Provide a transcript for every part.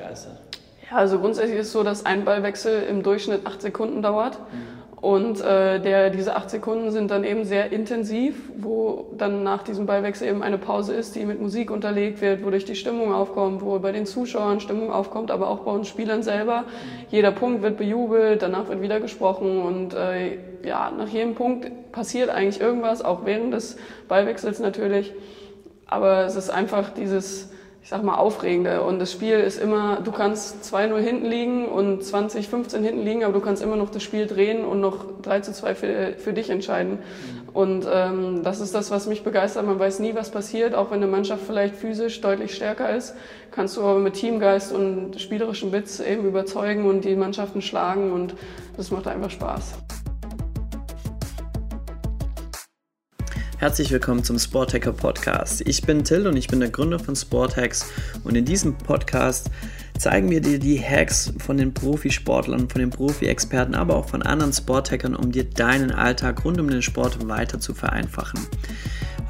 begeistert? Ja, also grundsätzlich ist es so, dass ein Ballwechsel im Durchschnitt acht Sekunden dauert. Mhm. Und äh, der, diese acht Sekunden sind dann eben sehr intensiv, wo dann nach diesem Ballwechsel eben eine Pause ist, die mit Musik unterlegt wird, wodurch die Stimmung aufkommt, wo bei den Zuschauern Stimmung aufkommt, aber auch bei uns Spielern selber. Jeder Punkt wird bejubelt, danach wird wieder gesprochen und äh, ja, nach jedem Punkt passiert eigentlich irgendwas, auch während des Ballwechsels natürlich. Aber es ist einfach dieses ich sag mal, aufregende. Und das Spiel ist immer, du kannst 2-0 hinten liegen und 20, 15 hinten liegen, aber du kannst immer noch das Spiel drehen und noch 3 zu 2 für, für dich entscheiden. Mhm. Und ähm, das ist das, was mich begeistert. Man weiß nie, was passiert. Auch wenn eine Mannschaft vielleicht physisch deutlich stärker ist, kannst du aber mit Teamgeist und spielerischem Witz eben überzeugen und die Mannschaften schlagen und das macht einfach Spaß. Herzlich willkommen zum Sporthacker Podcast. Ich bin Till und ich bin der Gründer von Sporthacks und in diesem Podcast zeigen wir dir die Hacks von den Profisportlern, von den Profi-Experten, aber auch von anderen Sporthackern, um dir deinen Alltag rund um den Sport weiter zu vereinfachen.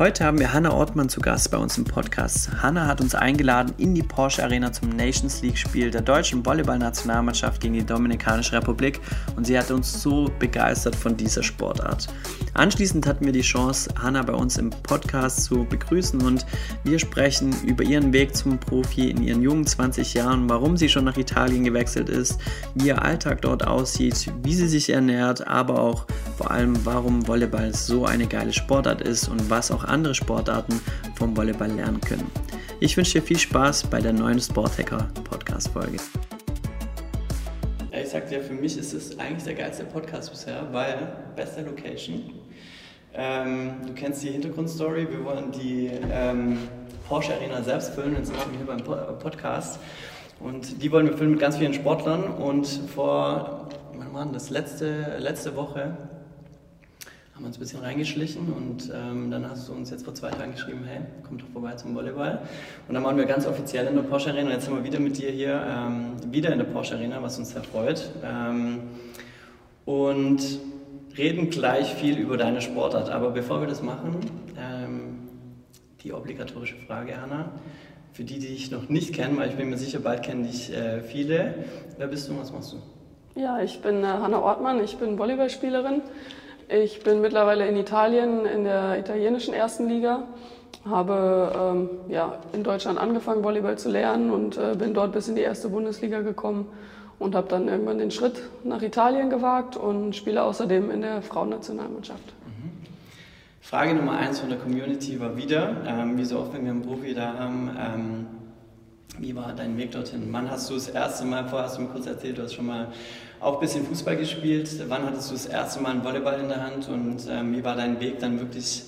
Heute haben wir Hanna Ortmann zu Gast bei uns im Podcast. Hanna hat uns eingeladen in die Porsche Arena zum Nations League Spiel der deutschen Volleyballnationalmannschaft gegen die Dominikanische Republik und sie hat uns so begeistert von dieser Sportart. Anschließend hatten wir die Chance, Hanna bei uns im Podcast zu begrüßen und wir sprechen über ihren Weg zum Profi in ihren jungen 20 Jahren, warum sie schon nach Italien gewechselt ist, wie ihr Alltag dort aussieht, wie sie sich ernährt, aber auch vor allem, warum Volleyball so eine geile Sportart ist und was auch andere Sportarten vom Volleyball lernen können. Ich wünsche dir viel Spaß bei der neuen Sporthacker Podcast Folge. Ich sag dir, für mich ist es eigentlich der geilste Podcast bisher, weil beste Location. Ähm, du kennst die Hintergrundstory. Wir wollen die ähm, Porsche Arena selbst füllen. Jetzt sind wir hier beim Podcast. Und die wollen wir füllen mit ganz vielen Sportlern. Und vor, wann das letzte, letzte Woche haben uns ein bisschen reingeschlichen und ähm, dann hast du uns jetzt vor zwei Tagen geschrieben, hey, komm doch vorbei zum Volleyball. Und dann waren wir ganz offiziell in der Porsche Arena jetzt sind wir wieder mit dir hier, ähm, wieder in der Porsche Arena, was uns sehr freut. Ähm, und reden gleich viel über deine Sportart. Aber bevor wir das machen, ähm, die obligatorische Frage, Hanna. Für die, die dich noch nicht kennen, weil ich bin mir sicher, bald kennen dich äh, viele. Wer bist du und was machst du? Ja, ich bin äh, Hanna Ortmann, ich bin Volleyballspielerin. Ich bin mittlerweile in Italien in der italienischen ersten Liga, habe ähm, ja, in Deutschland angefangen, Volleyball zu lernen und äh, bin dort bis in die erste Bundesliga gekommen und habe dann irgendwann den Schritt nach Italien gewagt und spiele außerdem in der Frauennationalmannschaft. Mhm. Frage Nummer eins von der Community war wieder, ähm, wie so oft, wenn wir einen Profi da haben, ähm, wie war dein Weg dorthin? Wann hast du das erste Mal, vorher hast du mir kurz erzählt, du hast schon mal auch ein bisschen Fußball gespielt. Wann hattest du das erste Mal einen Volleyball in der Hand und ähm, wie war dein Weg dann wirklich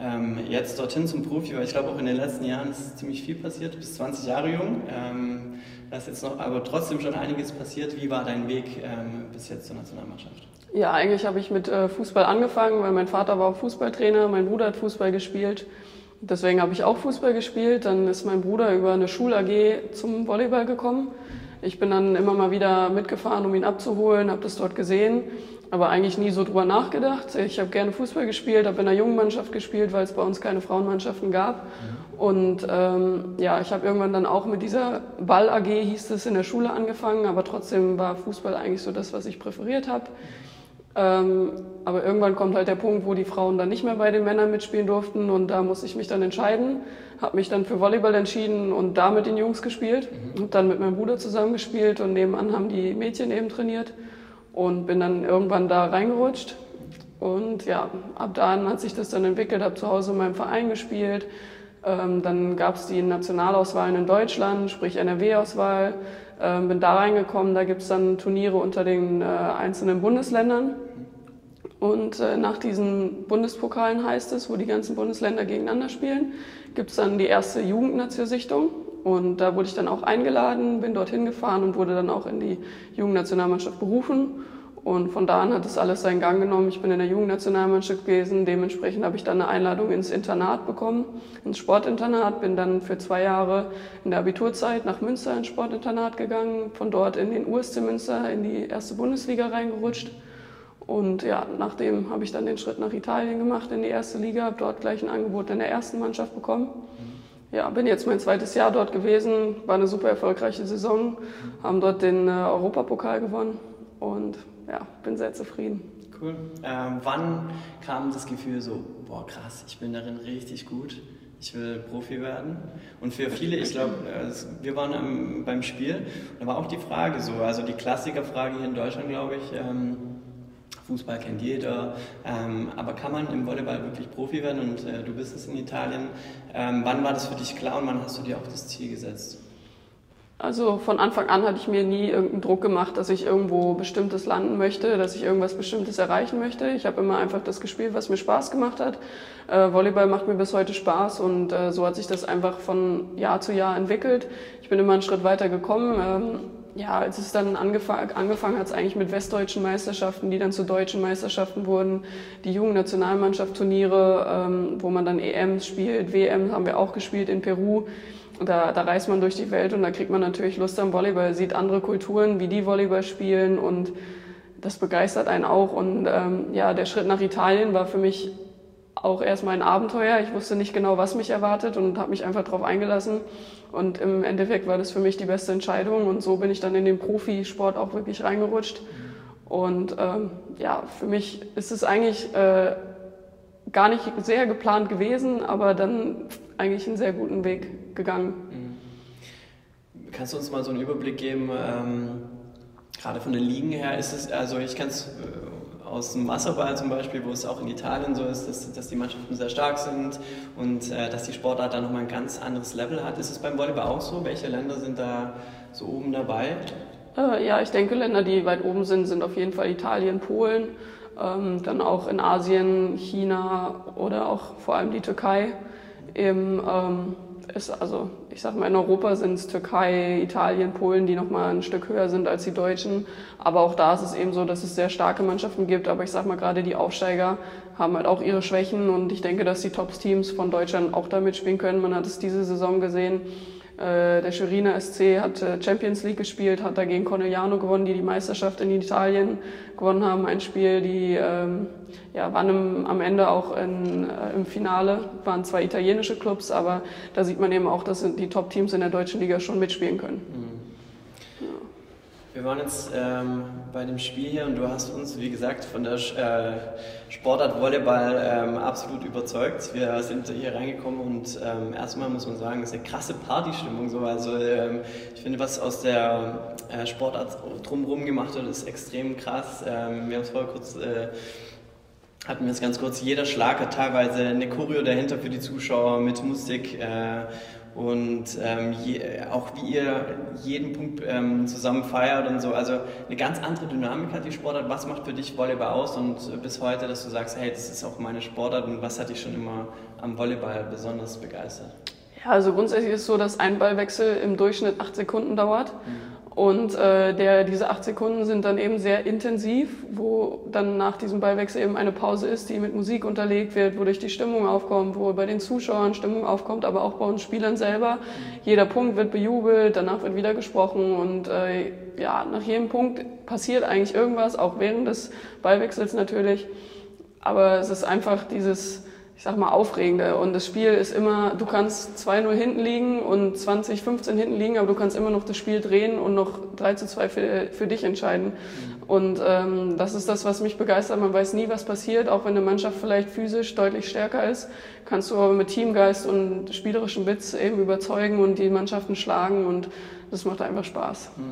ähm, jetzt dorthin zum Profi? Weil ich glaube, auch in den letzten Jahren ist ziemlich viel passiert. Du bist 20 Jahre jung. Ähm, da ist jetzt noch, aber trotzdem schon einiges passiert. Wie war dein Weg ähm, bis jetzt zur Nationalmannschaft? Ja, eigentlich habe ich mit äh, Fußball angefangen, weil mein Vater war Fußballtrainer, mein Bruder hat Fußball gespielt. Deswegen habe ich auch Fußball gespielt. Dann ist mein Bruder über eine Schul-AG zum Volleyball gekommen. Ich bin dann immer mal wieder mitgefahren, um ihn abzuholen, habe das dort gesehen, aber eigentlich nie so drüber nachgedacht. Ich habe gerne Fußball gespielt, habe in einer jungen Mannschaft gespielt, weil es bei uns keine Frauenmannschaften gab. Und ähm, ja, ich habe irgendwann dann auch mit dieser Ball AG, hieß es, in der Schule angefangen, aber trotzdem war Fußball eigentlich so das, was ich präferiert habe. Ähm, aber irgendwann kommt halt der Punkt, wo die Frauen dann nicht mehr bei den Männern mitspielen durften und da muss ich mich dann entscheiden habe mich dann für Volleyball entschieden und da mit den Jungs gespielt. Mhm. Habe dann mit meinem Bruder zusammen gespielt und nebenan haben die Mädchen eben trainiert und bin dann irgendwann da reingerutscht. Und ja, ab dann hat sich das dann entwickelt, habe zu Hause in meinem Verein gespielt. Ähm, dann gab es die Nationalauswahlen in Deutschland, sprich NRW-Auswahl. Ähm, bin da reingekommen, da gibt es dann Turniere unter den äh, einzelnen Bundesländern. Und äh, nach diesen Bundespokalen heißt es, wo die ganzen Bundesländer gegeneinander spielen, gibt es dann die erste Jugendnationalsichtung. Und da wurde ich dann auch eingeladen, bin dorthin gefahren und wurde dann auch in die Jugendnationalmannschaft berufen. Und von da an hat es alles seinen Gang genommen. Ich bin in der Jugendnationalmannschaft gewesen. Dementsprechend habe ich dann eine Einladung ins Internat bekommen, ins Sportinternat. Bin dann für zwei Jahre in der Abiturzeit nach Münster ins Sportinternat gegangen. Von dort in den USC Münster in die erste Bundesliga reingerutscht. Und ja, nachdem habe ich dann den Schritt nach Italien gemacht in die erste Liga, habe dort gleich ein Angebot in der ersten Mannschaft bekommen. Ja, bin jetzt mein zweites Jahr dort gewesen, war eine super erfolgreiche Saison, haben dort den äh, Europapokal gewonnen und ja, bin sehr zufrieden. Cool. Ähm, wann kam das Gefühl so, boah krass, ich bin darin richtig gut, ich will Profi werden? Und für viele, ich glaube, äh, wir waren beim Spiel, da war auch die Frage so, also die Klassikerfrage hier in Deutschland, glaube ich, ähm, Fußball kennt jeder, ähm, aber kann man im Volleyball wirklich Profi werden und äh, du bist es in Italien. Ähm, wann war das für dich klar und wann hast du dir auch das Ziel gesetzt? Also von Anfang an hatte ich mir nie irgendeinen Druck gemacht, dass ich irgendwo Bestimmtes landen möchte, dass ich irgendwas Bestimmtes erreichen möchte. Ich habe immer einfach das gespielt, was mir Spaß gemacht hat. Äh, Volleyball macht mir bis heute Spaß und äh, so hat sich das einfach von Jahr zu Jahr entwickelt. Ich bin immer einen Schritt weiter gekommen. Ähm, ja, als es dann angefang, angefangen hat, eigentlich mit westdeutschen Meisterschaften, die dann zu deutschen Meisterschaften wurden, die jungen Nationalmannschaftsturniere, ähm, wo man dann EMs spielt, WM haben wir auch gespielt in Peru. Da, da reist man durch die Welt und da kriegt man natürlich Lust am Volleyball, sieht andere Kulturen, wie die Volleyball spielen und das begeistert einen auch. Und ähm, ja, der Schritt nach Italien war für mich auch erstmal ein Abenteuer. Ich wusste nicht genau, was mich erwartet und habe mich einfach darauf eingelassen. Und im Endeffekt war das für mich die beste Entscheidung und so bin ich dann in den Profisport auch wirklich reingerutscht. Und ähm, ja, für mich ist es eigentlich äh, gar nicht sehr geplant gewesen, aber dann eigentlich einen sehr guten Weg gegangen. Mhm. Kannst du uns mal so einen Überblick geben, ähm, gerade von den Ligen her, ist es, also ich kann es äh, aus dem Wasserball zum Beispiel, wo es auch in Italien so ist, dass, dass die Mannschaften sehr stark sind und äh, dass die Sportart da nochmal ein ganz anderes Level hat. Ist es beim Volleyball auch so? Welche Länder sind da so oben dabei? Äh, ja, ich denke, Länder, die weit oben sind, sind auf jeden Fall Italien, Polen, ähm, dann auch in Asien, China oder auch vor allem die Türkei. Eben, ähm, ist also, ich sag mal, in Europa sind es Türkei, Italien, Polen, die nochmal ein Stück höher sind als die Deutschen. Aber auch da ist es eben so, dass es sehr starke Mannschaften gibt. Aber ich sag mal, gerade die Aufsteiger haben halt auch ihre Schwächen. Und ich denke, dass die Top-Teams von Deutschland auch da mitspielen können. Man hat es diese Saison gesehen. Äh, der Schweriner SC hat äh, Champions League gespielt, hat dagegen Corneliano gewonnen, die die Meisterschaft in Italien gewonnen haben. Ein Spiel, die ähm, ja, waren im, am Ende auch in, äh, im Finale, waren zwei italienische Clubs, aber da sieht man eben auch, dass die Top-Teams in der deutschen Liga schon mitspielen können. Mhm. Wir waren jetzt ähm, bei dem Spiel hier und du hast uns, wie gesagt, von der äh, Sportart Volleyball ähm, absolut überzeugt. Wir sind hier reingekommen und ähm, erstmal muss man sagen, es ist eine krasse Partystimmung. So. Also ähm, ich finde, was aus der äh, Sportart drumherum gemacht wird, ist extrem krass. Ähm, wir haben es vorher kurz äh, hatten wir es ganz kurz, jeder Schlag hat teilweise eine Choreo dahinter für die Zuschauer mit Musik äh, und ähm, je, auch wie ihr jeden Punkt ähm, zusammen feiert und so. Also eine ganz andere Dynamik hat die Sportart. Was macht für dich Volleyball aus und bis heute, dass du sagst, hey, das ist auch meine Sportart und was hat dich schon immer am Volleyball besonders begeistert? Ja, also grundsätzlich ist es so, dass ein Ballwechsel im Durchschnitt acht Sekunden dauert. Mhm. Und äh, der, diese acht Sekunden sind dann eben sehr intensiv, wo dann nach diesem Ballwechsel eben eine Pause ist, die mit Musik unterlegt wird, wodurch die Stimmung aufkommt, wo bei den Zuschauern Stimmung aufkommt, aber auch bei uns Spielern selber. Jeder Punkt wird bejubelt, danach wird wieder gesprochen und äh, ja, nach jedem Punkt passiert eigentlich irgendwas, auch während des Ballwechsels natürlich. Aber es ist einfach dieses ich sag mal, aufregende. Und das Spiel ist immer, du kannst 2-0 hinten liegen und 20, 15 hinten liegen, aber du kannst immer noch das Spiel drehen und noch 3 zu 2 für, für dich entscheiden. Mhm. Und ähm, das ist das, was mich begeistert. Man weiß nie, was passiert, auch wenn eine Mannschaft vielleicht physisch deutlich stärker ist, kannst du aber mit Teamgeist und spielerischem Witz eben überzeugen und die Mannschaften schlagen und das macht einfach Spaß. Mhm.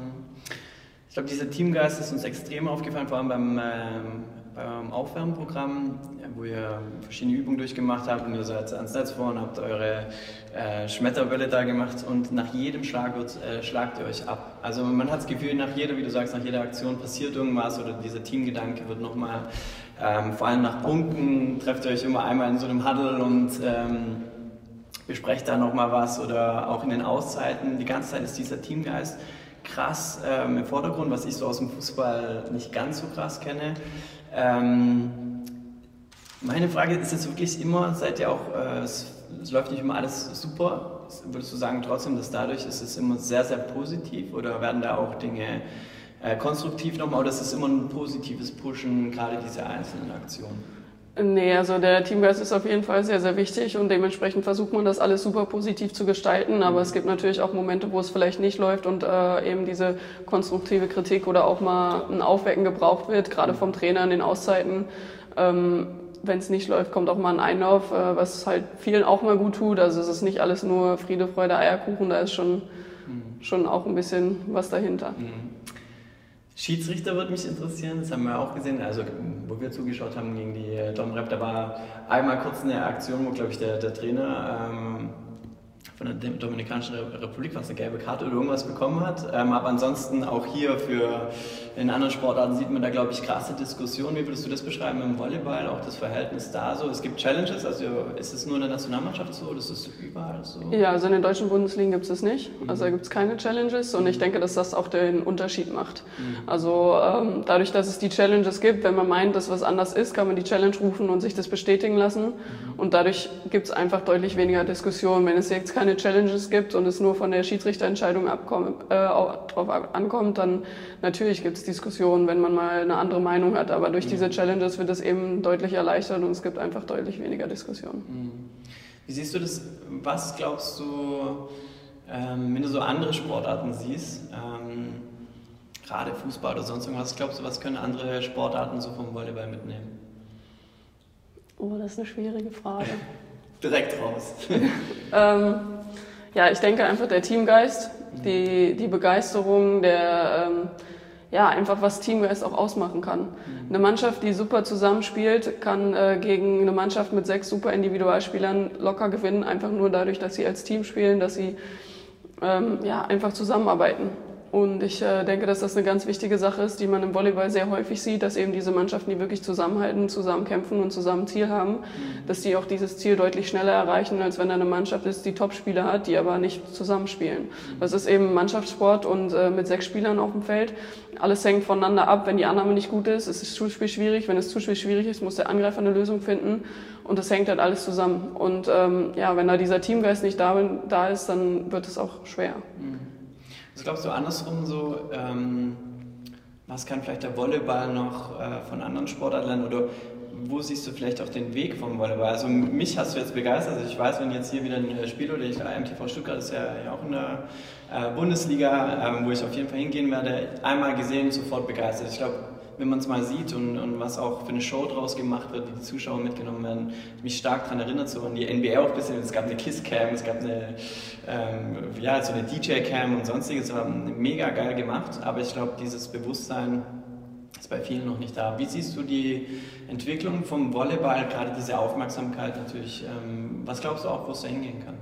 Ich glaube, dieser Teamgeist ist uns extrem aufgefallen, vor allem beim ähm beim Aufwärmprogramm, wo ihr verschiedene Übungen durchgemacht habt und ihr seid ans Netz vor und habt eure äh, Schmetterbälle da gemacht und nach jedem Schlag wird, äh, schlagt ihr euch ab. Also man hat das Gefühl, nach jeder, wie du sagst, nach jeder Aktion passiert irgendwas oder dieser Teamgedanke wird nochmal, ähm, vor allem nach Punkten, trefft ihr euch immer einmal in so einem Huddle und ähm, besprecht da nochmal was oder auch in den Auszeiten. Die ganze Zeit ist dieser Teamgeist krass ähm, im Vordergrund, was ich so aus dem Fußball nicht ganz so krass kenne. Ähm, meine Frage ist jetzt wirklich immer, seid ihr auch, äh, es, es, läuft nicht immer alles super, würdest du sagen trotzdem, dass dadurch ist es immer sehr, sehr positiv oder werden da auch Dinge äh, konstruktiv nochmal oder ist es immer ein positives Pushen, gerade diese einzelnen Aktionen? Nee, also der Teamgeist ist auf jeden Fall sehr, sehr wichtig und dementsprechend versucht man das alles super positiv zu gestalten. Aber es gibt natürlich auch Momente, wo es vielleicht nicht läuft und äh, eben diese konstruktive Kritik oder auch mal ein Aufwecken gebraucht wird, gerade vom Trainer in den Auszeiten. Ähm, Wenn es nicht läuft, kommt auch mal ein Einlauf, äh, was halt vielen auch mal gut tut. Also es ist nicht alles nur Friede, Freude, Eierkuchen, da ist schon, mhm. schon auch ein bisschen was dahinter. Mhm. Schiedsrichter würde mich interessieren, das haben wir auch gesehen, also wo wir zugeschaut haben gegen die äh, Dom Rep, da war einmal kurz eine Aktion, wo glaube ich der, der Trainer ähm, von der Dominikanischen Republik, was eine gelbe Karte oder irgendwas bekommen hat. Ähm, aber ansonsten auch hier für in anderen Sportarten sieht man da, glaube ich, krasse Diskussionen. Wie würdest du das beschreiben im Volleyball, auch das Verhältnis da so? Es gibt Challenges, also ist es nur in der Nationalmannschaft so oder ist es überall so? Ja, also in den deutschen Bundesligen gibt es es nicht. Also da gibt es keine Challenges und ich denke, dass das auch den Unterschied macht. Mhm. Also ähm, dadurch, dass es die Challenges gibt, wenn man meint, dass was anders ist, kann man die Challenge rufen und sich das bestätigen lassen. Mhm. Und dadurch gibt es einfach deutlich weniger Diskussionen. Wenn es jetzt keine Challenges gibt und es nur von der Schiedsrichterentscheidung abkommen, äh, drauf ankommt, dann natürlich gibt es Diskussionen, wenn man mal eine andere Meinung hat. Aber durch diese Challenges wird es eben deutlich erleichtert und es gibt einfach deutlich weniger Diskussionen. Mhm. Wie siehst du das? Was glaubst du, ähm, wenn du so andere Sportarten siehst, ähm, gerade Fußball oder sonst irgendwas, glaubst du, was können andere Sportarten so vom Volleyball mitnehmen? Oh, das ist eine schwierige Frage. Direkt raus. ähm, ja, ich denke einfach der Teamgeist, die, die Begeisterung, der, ähm, ja, einfach was Teamgeist auch ausmachen kann. Mhm. Eine Mannschaft, die super zusammenspielt, kann äh, gegen eine Mannschaft mit sechs super Individualspielern locker gewinnen, einfach nur dadurch, dass sie als Team spielen, dass sie ähm, ja, einfach zusammenarbeiten. Und ich äh, denke, dass das eine ganz wichtige Sache ist, die man im Volleyball sehr häufig sieht, dass eben diese Mannschaften, die wirklich zusammenhalten, zusammen kämpfen und zusammen Ziel haben, mhm. dass die auch dieses Ziel deutlich schneller erreichen, als wenn da eine Mannschaft ist, die Top-Spieler hat, die aber nicht zusammenspielen. Mhm. Das ist eben Mannschaftssport und äh, mit sechs Spielern auf dem Feld. Alles hängt voneinander ab. Wenn die Annahme nicht gut ist, ist das Zuspiel schwierig. Wenn das Zuspiel schwierig ist, muss der Angreifer eine Lösung finden. Und das hängt halt alles zusammen. Und ähm, ja, wenn da dieser Teamgeist nicht da, da ist, dann wird es auch schwer. Mhm. Was glaubst du andersrum so, ähm, was kann vielleicht der Volleyball noch äh, von anderen Sportarten lernen oder wo siehst du vielleicht auch den Weg vom Volleyball? Also mich hast du jetzt begeistert. Also ich weiß, wenn jetzt hier wieder ein Spiel oder ich MTV Stuttgart ist ja, ja auch in der äh, Bundesliga, ähm, wo ich auf jeden Fall hingehen werde, einmal gesehen, sofort begeistert. Ich glaube, wenn man es mal sieht und, und, was auch für eine Show draus gemacht wird, wie die Zuschauer mitgenommen werden, mich stark daran erinnert, so an die NBA auch ein bisschen, es gab eine Kiss-Cam, es gab eine, ähm, ja, so eine DJ-Cam und sonstiges, war mega geil gemacht, aber ich glaube, dieses Bewusstsein ist bei vielen noch nicht da. Wie siehst du die Entwicklung vom Volleyball, gerade diese Aufmerksamkeit natürlich, ähm, was glaubst du auch, wo es da hingehen kann?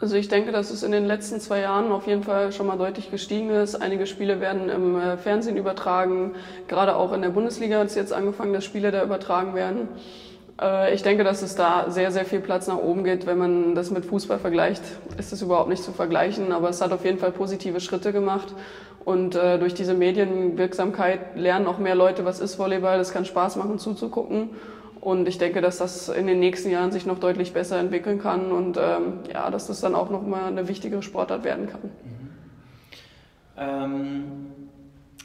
Also ich denke, dass es in den letzten zwei Jahren auf jeden Fall schon mal deutlich gestiegen ist. Einige Spiele werden im äh, Fernsehen übertragen. Gerade auch in der Bundesliga hat es jetzt angefangen, dass Spiele da übertragen werden. Äh, ich denke, dass es da sehr, sehr viel Platz nach oben geht. Wenn man das mit Fußball vergleicht, ist es überhaupt nicht zu vergleichen. Aber es hat auf jeden Fall positive Schritte gemacht. Und äh, durch diese Medienwirksamkeit lernen auch mehr Leute, was ist Volleyball. Es kann Spaß machen zuzugucken. Und ich denke, dass das in den nächsten Jahren sich noch deutlich besser entwickeln kann und ähm, ja, dass das dann auch noch mal eine wichtigere Sportart werden kann. Mhm. Ähm,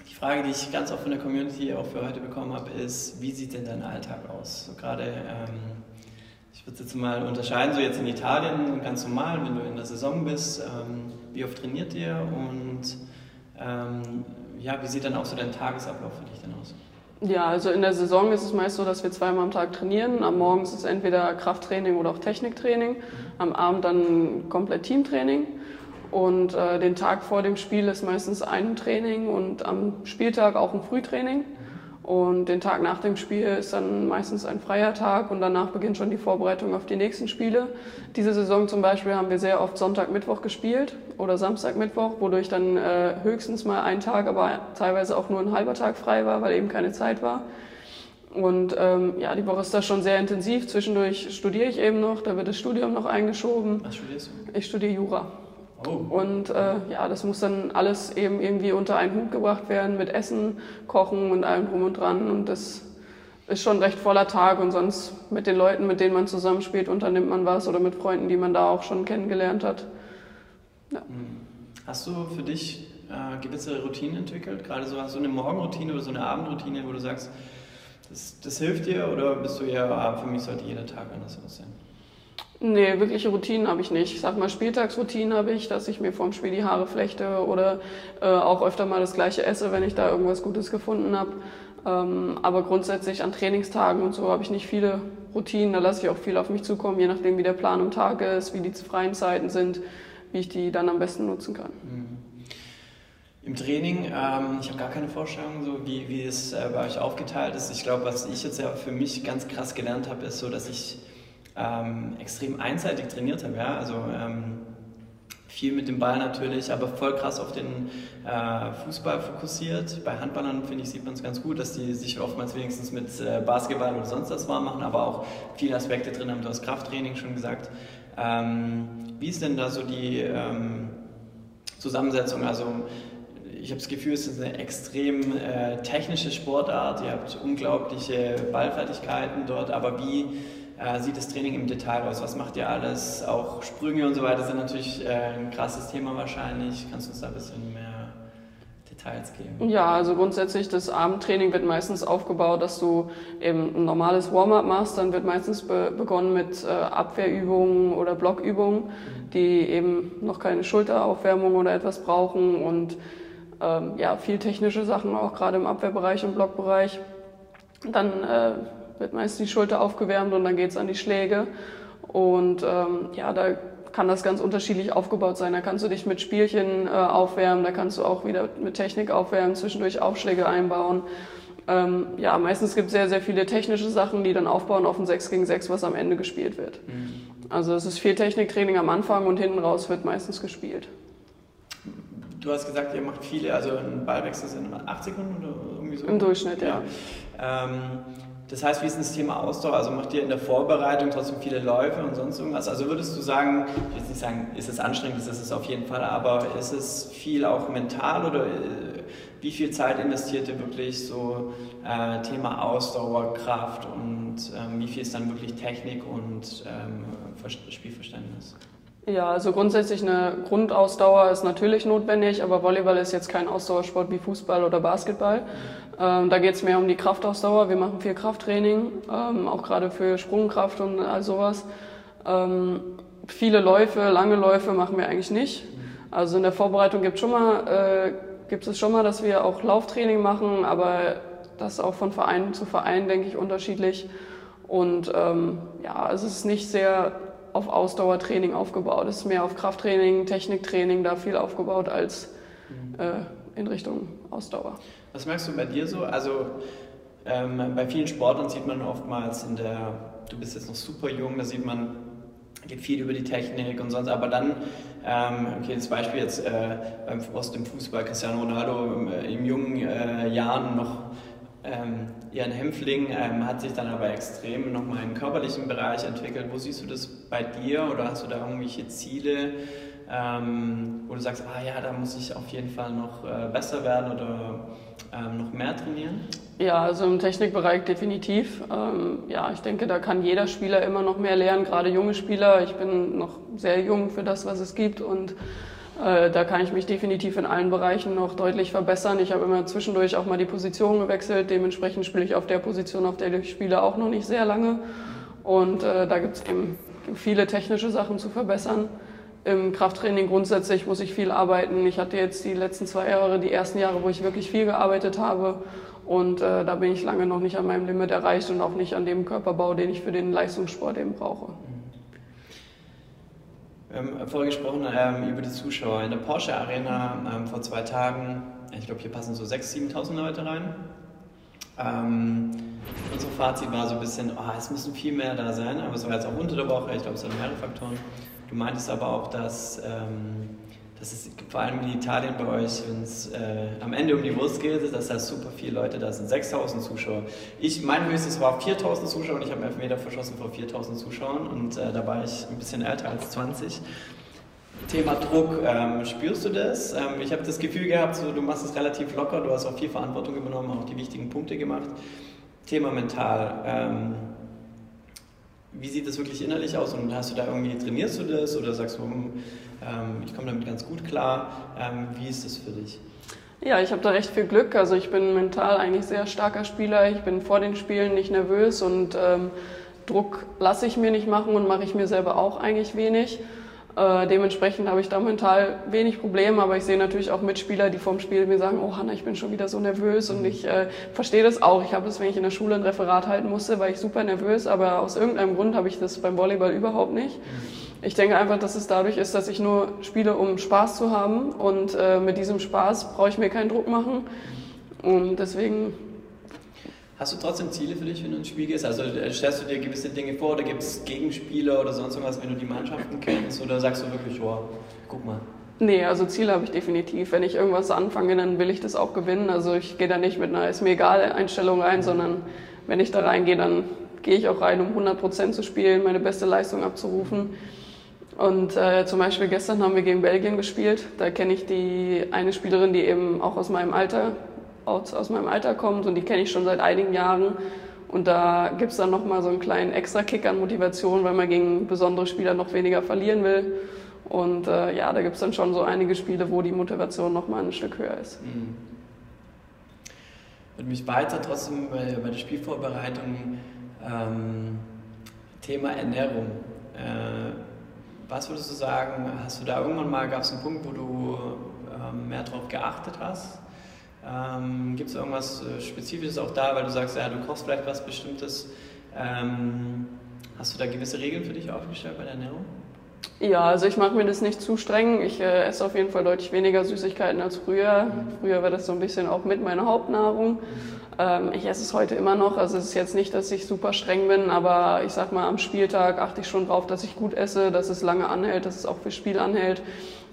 die Frage, die ich ganz oft von der Community auch für heute bekommen habe, ist, wie sieht denn dein Alltag aus? So gerade, ähm, ich würde jetzt mal unterscheiden, so jetzt in Italien ganz normal, wenn du in der Saison bist, ähm, wie oft trainiert ihr und ähm, ja, wie sieht dann auch so dein Tagesablauf für dich denn aus? Ja, also in der Saison ist es meist so, dass wir zweimal am Tag trainieren. Am Morgen ist es entweder Krafttraining oder auch Techniktraining. Am Abend dann komplett Teamtraining. Und äh, den Tag vor dem Spiel ist meistens ein Training und am Spieltag auch ein Frühtraining. Und den Tag nach dem Spiel ist dann meistens ein freier Tag und danach beginnt schon die Vorbereitung auf die nächsten Spiele. Diese Saison zum Beispiel haben wir sehr oft Sonntag, Mittwoch gespielt oder Samstag, Mittwoch, wodurch dann äh, höchstens mal ein Tag, aber teilweise auch nur ein halber Tag frei war, weil eben keine Zeit war. Und ähm, ja, die Woche ist da schon sehr intensiv. Zwischendurch studiere ich eben noch, da wird das Studium noch eingeschoben. Was studierst du? Ich studiere Jura. Oh. Und äh, ja, das muss dann alles eben irgendwie unter einen Hut gebracht werden mit Essen, Kochen und allem drum und dran. Und das ist schon recht voller Tag und sonst mit den Leuten, mit denen man zusammenspielt, unternimmt man was oder mit Freunden, die man da auch schon kennengelernt hat. Ja. Hm. Hast du für dich äh, gewisse Routinen entwickelt? Gerade so hast du eine Morgenroutine oder so eine Abendroutine, wo du sagst, Das, das hilft dir oder bist du eher, ah, für mich sollte jeder Tag anders aussehen? Nee, wirkliche Routinen habe ich nicht. Ich sag mal, Spieltagsroutinen habe ich, dass ich mir vorm Spiel die Haare flechte oder äh, auch öfter mal das gleiche esse, wenn ich da irgendwas Gutes gefunden habe. Ähm, aber grundsätzlich an Trainingstagen und so habe ich nicht viele Routinen. Da lasse ich auch viel auf mich zukommen, je nachdem, wie der Plan im Tag ist, wie die freien Zeiten sind, wie ich die dann am besten nutzen kann. Mhm. Im Training, ähm, ich habe gar keine Vorstellung, so wie, wie es äh, bei euch aufgeteilt ist. Ich glaube, was ich jetzt ja für mich ganz krass gelernt habe, ist so, dass ich ähm, extrem einseitig trainiert habe. Ja? Also ähm, viel mit dem Ball natürlich, aber voll krass auf den äh, Fußball fokussiert. Bei Handballern, finde ich, sieht man es ganz gut, dass die sich oftmals wenigstens mit äh, Basketball oder sonst was warm machen, aber auch viele Aspekte drin haben. Du hast Krafttraining schon gesagt. Ähm, wie ist denn da so die ähm, Zusammensetzung? Also ich habe das Gefühl, es ist eine extrem äh, technische Sportart. Ihr habt unglaubliche Ballfertigkeiten dort, aber wie äh, sieht das Training im Detail aus? Was macht ihr alles? Auch Sprünge und so weiter sind natürlich äh, ein krasses Thema wahrscheinlich. Kannst du uns da ein bisschen mehr Details geben? Ja, also grundsätzlich das Abendtraining wird meistens aufgebaut, dass du eben ein normales Warm-up machst. Dann wird meistens be begonnen mit äh, Abwehrübungen oder Blockübungen, mhm. die eben noch keine Schulteraufwärmung oder etwas brauchen und ähm, ja, viel technische Sachen auch gerade im Abwehrbereich und Blockbereich. Dann äh, wird meist die Schulter aufgewärmt und dann geht es an die Schläge. Und ähm, ja, da kann das ganz unterschiedlich aufgebaut sein. Da kannst du dich mit Spielchen äh, aufwärmen, da kannst du auch wieder mit Technik aufwärmen, zwischendurch Aufschläge einbauen. Ähm, ja, meistens gibt es sehr, sehr viele technische Sachen, die dann aufbauen auf ein 6 gegen 6, was am Ende gespielt wird. Mhm. Also es ist viel Techniktraining am Anfang und hinten raus wird meistens gespielt. Du hast gesagt, ihr macht viele, also ein Ballwechsel sind 8 Sekunden oder irgendwie so? Im Durchschnitt, ja. ja. Ähm, das heißt, wie ist das Thema Ausdauer? Also macht ihr in der Vorbereitung trotzdem viele Läufe und sonst irgendwas? Also würdest du sagen, ich will jetzt nicht sagen, ist es anstrengend, das ist es auf jeden Fall, aber ist es viel auch mental oder äh, wie viel Zeit investiert ihr wirklich so äh, Thema Ausdauer, Kraft und ähm, wie viel ist dann wirklich Technik und ähm, Spielverständnis? Ja, also grundsätzlich eine Grundausdauer ist natürlich notwendig, aber Volleyball ist jetzt kein Ausdauersport wie Fußball oder Basketball. Ähm, da geht es mehr um die Kraftausdauer. Wir machen viel Krafttraining, ähm, auch gerade für Sprungkraft und all sowas. Ähm, viele Läufe, lange Läufe machen wir eigentlich nicht. Also in der Vorbereitung gibt, schon mal, äh, gibt es schon mal, dass wir auch Lauftraining machen, aber das ist auch von Verein zu Verein, denke ich, unterschiedlich. Und ähm, ja, es ist nicht sehr auf Ausdauertraining aufgebaut. Es ist mehr auf Krafttraining, Techniktraining da viel aufgebaut als mhm. äh, in Richtung Ausdauer. Was merkst du bei dir so? Also ähm, bei vielen Sportlern sieht man oftmals in der, du bist jetzt noch super jung, da sieht man, geht viel über die Technik und sonst, aber dann, ähm, okay, das Beispiel jetzt äh, beim, aus dem Fußball, Cristiano Ronaldo im, äh, im jungen äh, Jahren noch ähm, ihren Hämpfling, ähm, hat sich dann aber extrem nochmal im körperlichen Bereich entwickelt. Wo siehst du das bei dir oder hast du da irgendwelche Ziele, ähm, wo du sagst, ah ja, da muss ich auf jeden Fall noch äh, besser werden oder ähm, noch mehr trainieren? Ja, also im Technikbereich definitiv. Ähm, ja, ich denke, da kann jeder Spieler immer noch mehr lernen, gerade junge Spieler. Ich bin noch sehr jung für das, was es gibt und äh, da kann ich mich definitiv in allen Bereichen noch deutlich verbessern. Ich habe immer zwischendurch auch mal die Position gewechselt. Dementsprechend spiele ich auf der Position, auf der ich spiele, auch noch nicht sehr lange. Und äh, da gibt es eben viele technische Sachen zu verbessern. Im Krafttraining grundsätzlich muss ich viel arbeiten. Ich hatte jetzt die letzten zwei Jahre, die ersten Jahre, wo ich wirklich viel gearbeitet habe. Und äh, da bin ich lange noch nicht an meinem Limit erreicht und auch nicht an dem Körperbau, den ich für den Leistungssport eben brauche. Wir haben vorher gesprochen ähm, über die Zuschauer. In der Porsche Arena ähm, vor zwei Tagen, ich glaube, hier passen so 6.000, 7.000 Leute rein. Ähm, unser Fazit war so ein bisschen, oh, es müssen viel mehr da sein, aber es war jetzt auch unter der Woche, ich glaube, es sind mehrere Faktoren. Du meintest aber auch, dass ähm, das ist vor allem in Italien bei euch, wenn es äh, am Ende um die Wurst geht, dass da super viele Leute da sind. 6000 Zuschauer. Ich, mein höchstes war 4000 Zuschauer und ich habe Elfmeter verschossen vor 4000 Zuschauern und äh, da war ich ein bisschen älter als 20. Thema Druck, ähm, spürst du das? Ähm, ich habe das Gefühl gehabt, so, du machst es relativ locker, du hast auch viel Verantwortung übernommen, auch die wichtigen Punkte gemacht. Thema mental. Ähm, wie sieht das wirklich innerlich aus und hast du da irgendwie, trainierst du das oder sagst du, hm, ähm, ich komme damit ganz gut klar. Ähm, wie ist das für dich? Ja, ich habe da recht viel Glück. Also ich bin mental eigentlich sehr starker Spieler. Ich bin vor den Spielen nicht nervös und ähm, Druck lasse ich mir nicht machen und mache ich mir selber auch eigentlich wenig. Äh, dementsprechend habe ich da mental wenig Probleme, aber ich sehe natürlich auch Mitspieler, die vorm Spiel mir sagen, oh Hanna, ich bin schon wieder so nervös und ich äh, verstehe das auch. Ich habe das, wenn ich in der Schule ein Referat halten musste, war ich super nervös, aber aus irgendeinem Grund habe ich das beim Volleyball überhaupt nicht. Ich denke einfach, dass es dadurch ist, dass ich nur spiele, um Spaß zu haben und äh, mit diesem Spaß brauche ich mir keinen Druck machen und deswegen Hast du trotzdem Ziele für dich, wenn du ins Spiel gehst? Also äh, stellst du dir gewisse Dinge vor oder gibt es Gegenspieler oder sonst irgendwas, wenn du die Mannschaften kennst? Oder sagst du wirklich, oh, guck mal? Nee, also Ziele habe ich definitiv. Wenn ich irgendwas anfange, dann will ich das auch gewinnen. Also ich gehe da nicht mit einer ist mir egal Einstellung rein, sondern wenn ich da reingehe, dann gehe ich auch rein, um 100 Prozent zu spielen, meine beste Leistung abzurufen. Und äh, zum Beispiel gestern haben wir gegen Belgien gespielt. Da kenne ich die eine Spielerin, die eben auch aus meinem Alter aus, aus meinem Alter kommt und die kenne ich schon seit einigen Jahren. Und da gibt es dann nochmal so einen kleinen Extra-Kick an Motivation, weil man gegen besondere Spieler noch weniger verlieren will. Und äh, ja, da gibt es dann schon so einige Spiele, wo die Motivation nochmal ein Stück höher ist. Mhm. Würde mich weiter trotzdem bei, bei der Spielvorbereitung ähm, Thema Ernährung. Äh, was würdest du sagen, hast du da irgendwann mal, gab es einen Punkt, wo du ähm, mehr darauf geachtet hast? Ähm, Gibt es irgendwas äh, Spezifisches auch da, weil du sagst, ja, du kochst vielleicht was Bestimmtes. Ähm, hast du da gewisse Regeln für dich aufgestellt bei der Ernährung? Ja, also ich mache mir das nicht zu streng. Ich äh, esse auf jeden Fall deutlich weniger Süßigkeiten als früher. Früher war das so ein bisschen auch mit meiner Hauptnahrung. Ähm, ich esse es heute immer noch. Also es ist jetzt nicht, dass ich super streng bin, aber ich sag mal, am Spieltag achte ich schon drauf, dass ich gut esse, dass es lange anhält, dass es auch für Spiel anhält.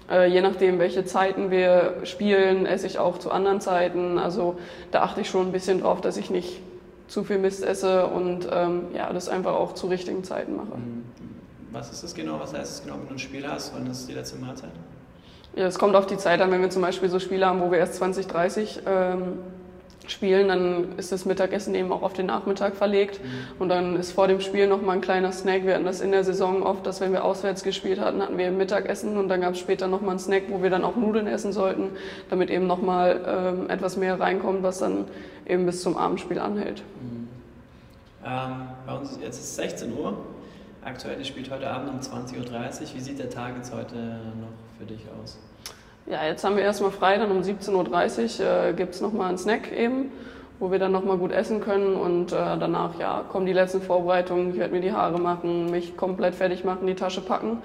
Äh, je nachdem, welche Zeiten wir spielen, esse ich auch zu anderen Zeiten. Also da achte ich schon ein bisschen drauf, dass ich nicht zu viel Mist esse und ähm, ja, das einfach auch zu richtigen Zeiten mache. Mhm. Was ist das genau? Was heißt es genau, wenn du ein Spiel hast? Wann ist die letzte Mahlzeit? Ja, es kommt auf die Zeit an, wenn wir zum Beispiel so Spiele haben, wo wir erst 20, 30 ähm, spielen, dann ist das Mittagessen eben auch auf den Nachmittag verlegt. Mhm. Und dann ist vor dem Spiel noch mal ein kleiner Snack. Wir hatten das in der Saison oft, dass wenn wir auswärts gespielt hatten, hatten wir Mittagessen und dann gab es später noch mal einen Snack, wo wir dann auch Nudeln essen sollten, damit eben noch mal ähm, etwas mehr reinkommt, was dann eben bis zum Abendspiel anhält. Mhm. Ähm, bei uns jetzt ist es 16 Uhr. Aktuell spielt heute Abend um 20.30 Uhr. Wie sieht der Tag jetzt heute noch für dich aus? Ja, jetzt haben wir erstmal frei, dann um 17.30 Uhr äh, gibt es nochmal einen Snack eben, wo wir dann nochmal gut essen können und äh, danach ja, kommen die letzten Vorbereitungen. Ich werde mir die Haare machen, mich komplett fertig machen, die Tasche packen,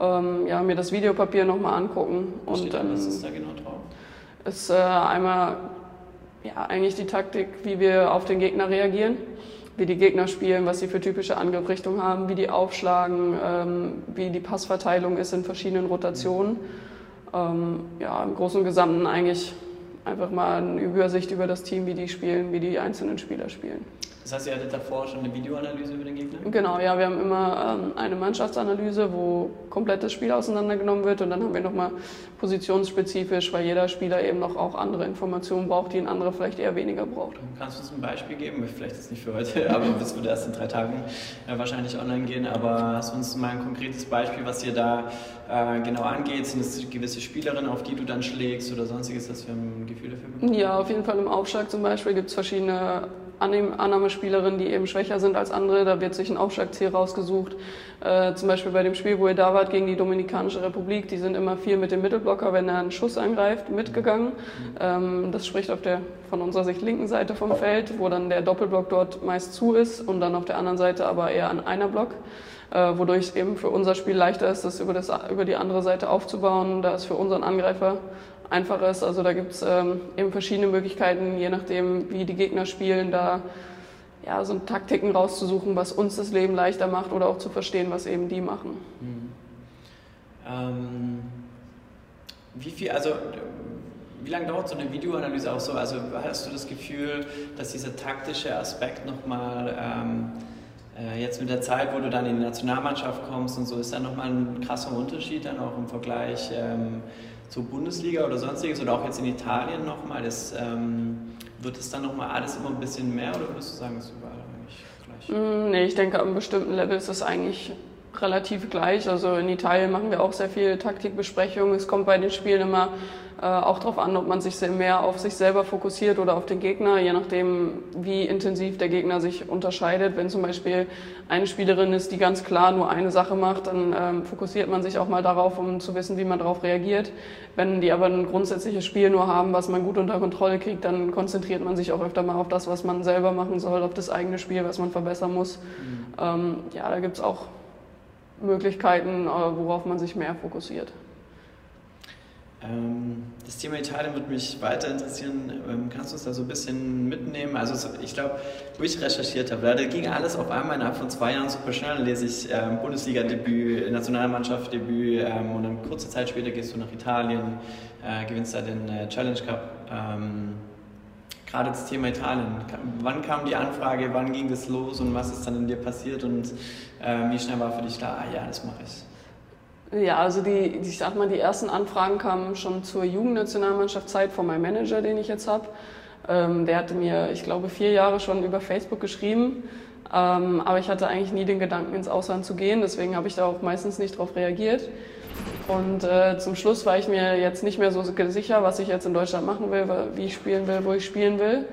ähm, ja, mir das Videopapier nochmal angucken. Was und dann, was ist da genau drauf? Ist äh, einmal ja, eigentlich die Taktik, wie wir auf den Gegner reagieren wie die Gegner spielen, was sie für typische Angriffsrichtungen haben, wie die aufschlagen, ähm, wie die Passverteilung ist in verschiedenen Rotationen ähm, ja, im Großen und Gesamten eigentlich einfach mal eine Übersicht über das Team, wie die spielen, wie die einzelnen Spieler spielen. Das heißt, ihr hattet davor schon eine Videoanalyse über den Gegner? Genau, ja, wir haben immer ähm, eine Mannschaftsanalyse, wo komplett das Spiel auseinandergenommen wird und dann haben wir nochmal positionsspezifisch, weil jeder Spieler eben noch auch andere Informationen braucht, die ein anderer vielleicht eher weniger braucht. Kannst du uns ein Beispiel geben? Vielleicht ist nicht für heute, aber bis wir erst in drei Tagen äh, wahrscheinlich online gehen, aber hast du uns mal ein konkretes Beispiel, was ihr da äh, genau angeht? Sind es gewisse Spielerinnen, auf die du dann schlägst oder sonstiges, dass wir ein Gefühl dafür bekommen? Ja, auf jeden Fall im Aufschlag zum Beispiel gibt es verschiedene Annahmespielerinnen, die eben schwächer sind als andere. Da wird sich ein Aufschlagziel rausgesucht. Äh, zum Beispiel bei dem Spiel, wo ihr da wart gegen die Dominikanische Republik, die sind immer viel mit dem Mittelblocker, wenn er einen Schuss angreift, mitgegangen. Ähm, das spricht auf der von unserer Sicht linken Seite vom Feld, wo dann der Doppelblock dort meist zu ist und dann auf der anderen Seite aber eher an einer Block. Äh, wodurch es eben für unser Spiel leichter ist, das über, das über die andere Seite aufzubauen. Da ist für unseren Angreifer einfach ist. Also da gibt es ähm, eben verschiedene Möglichkeiten, je nachdem, wie die Gegner spielen, da ja, so Taktiken rauszusuchen, was uns das Leben leichter macht oder auch zu verstehen, was eben die machen. Mhm. Ähm, wie viel, also wie lange dauert so eine Videoanalyse auch so? Also hast du das Gefühl, dass dieser taktische Aspekt nochmal ähm, äh, jetzt mit der Zeit, wo du dann in die Nationalmannschaft kommst und so, ist da nochmal ein krasser Unterschied dann auch im Vergleich ähm, zur Bundesliga oder sonstiges oder auch jetzt in Italien nochmal? Ähm, wird es dann nochmal alles immer ein bisschen mehr oder würdest du sagen, es ist überall eigentlich gleich? Mm, nee, ich denke, einem bestimmten Level ist es eigentlich relativ gleich. Also in Italien machen wir auch sehr viel Taktikbesprechungen. Es kommt bei den Spielen immer äh, auch darauf an, ob man sich mehr auf sich selber fokussiert oder auf den Gegner, je nachdem, wie intensiv der Gegner sich unterscheidet. Wenn zum Beispiel eine Spielerin ist, die ganz klar nur eine Sache macht, dann ähm, fokussiert man sich auch mal darauf, um zu wissen, wie man darauf reagiert. Wenn die aber ein grundsätzliches Spiel nur haben, was man gut unter Kontrolle kriegt, dann konzentriert man sich auch öfter mal auf das, was man selber machen soll, auf das eigene Spiel, was man verbessern muss. Mhm. Ähm, ja, da gibt es auch Möglichkeiten, äh, worauf man sich mehr fokussiert. Ähm, das Thema Italien würde mich weiter interessieren. Ähm, kannst du uns da so ein bisschen mitnehmen? Also ich glaube, wo ich recherchiert habe, da ging alles auf einmal innerhalb von zwei Jahren super schnell. Dann lese ich ähm, Bundesliga-Debüt, Nationalmannschaft-Debüt ähm, und dann kurze Zeit später gehst du nach Italien, äh, gewinnst da den äh, Challenge Cup. Ähm, Gerade das Thema Italien. Wann kam die Anfrage, wann ging das los und was ist dann in dir passiert und äh, wie schnell war für dich klar, ah, ja, das mache ich? Ja, also die, ich sag mal, die ersten Anfragen kamen schon zur Jugendnationalmannschaft-Zeit von meinem Manager, den ich jetzt habe. Ähm, der hatte mir, ich glaube, vier Jahre schon über Facebook geschrieben. Ähm, aber ich hatte eigentlich nie den Gedanken, ins Ausland zu gehen. Deswegen habe ich da auch meistens nicht darauf reagiert. Und äh, zum Schluss war ich mir jetzt nicht mehr so sicher, was ich jetzt in Deutschland machen will, wie ich spielen will, wo ich spielen will.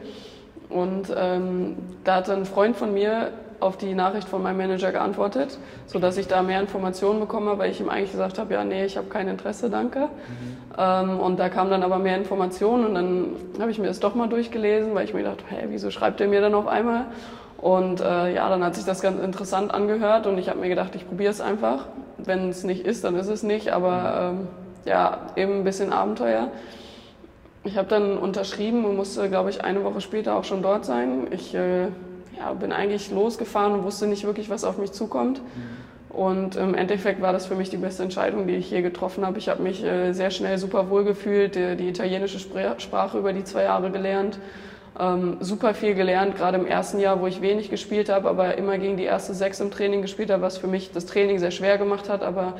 Und ähm, da hatte ein Freund von mir auf die Nachricht von meinem Manager geantwortet, sodass ich da mehr Informationen bekomme, weil ich ihm eigentlich gesagt habe, ja, nee, ich habe kein Interesse, danke. Mhm. Ähm, und da kam dann aber mehr Informationen und dann habe ich mir das doch mal durchgelesen, weil ich mir gedacht, hä, wieso schreibt er mir dann auf einmal? Und äh, ja, dann hat sich das ganz interessant angehört und ich habe mir gedacht, ich probiere es einfach. Wenn es nicht ist, dann ist es nicht, aber ähm, ja, eben ein bisschen Abenteuer. Ich habe dann unterschrieben und musste, glaube ich, eine Woche später auch schon dort sein. Ich äh, ja, bin eigentlich losgefahren und wusste nicht wirklich, was auf mich zukommt. Und im Endeffekt war das für mich die beste Entscheidung, die ich je getroffen habe. Ich habe mich äh, sehr schnell super wohl gefühlt, die, die italienische Sprache über die zwei Jahre gelernt, ähm, super viel gelernt, gerade im ersten Jahr, wo ich wenig gespielt habe, aber immer gegen die erste sechs im Training gespielt habe, was für mich das Training sehr schwer gemacht hat, aber